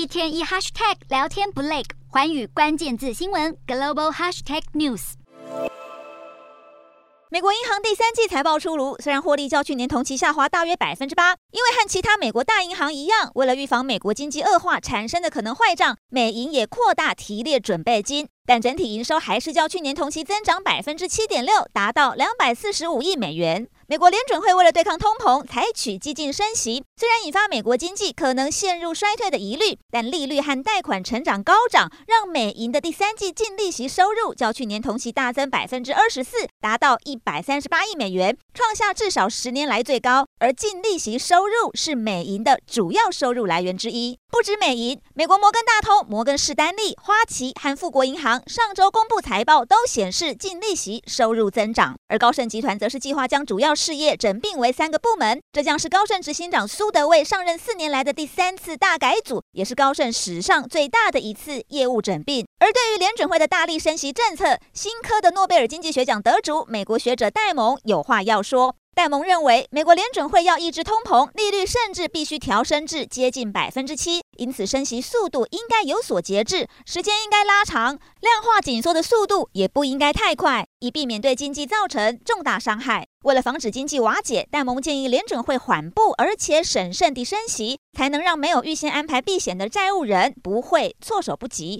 一天一 hashtag 聊天不累，环宇关键字新闻 global hashtag news。美国银行第三季财报出炉，虽然获利较去年同期下滑大约百分之八，因为和其他美国大银行一样，为了预防美国经济恶化产生的可能坏账，美银也扩大提列准备金。但整体营收还是较去年同期增长百分之七点六，达到两百四十五亿美元。美国联准会为了对抗通膨，采取激进升息，虽然引发美国经济可能陷入衰退的疑虑，但利率和贷款成长高涨，让美银的第三季净利息收入较去年同期大增百分之二十四，达到一百三十八亿美元，创下至少十年来最高。而净利息收入是美银的主要收入来源之一。不止美银，美国摩根大通、摩根士丹利、花旗和富国银行上周公布财报，都显示净利息收入增长。而高盛集团则是计划将主要事业整并为三个部门，这将是高盛执行长苏德卫上任四年来的第三次大改组，也是高盛史上最大的一次业务整并。而对于联准会的大力升息政策，新科的诺贝尔经济学奖得主美国学者戴蒙有话要说。戴蒙认为，美国联准会要抑制通膨，利率甚至必须调升至接近百分之七，因此升息速度应该有所节制，时间应该拉长，量化紧缩的速度也不应该太快，以避免对经济造成重大伤害。为了防止经济瓦解，戴蒙建议联准会缓步而且审慎地升息，才能让没有预先安排避险的债务人不会措手不及。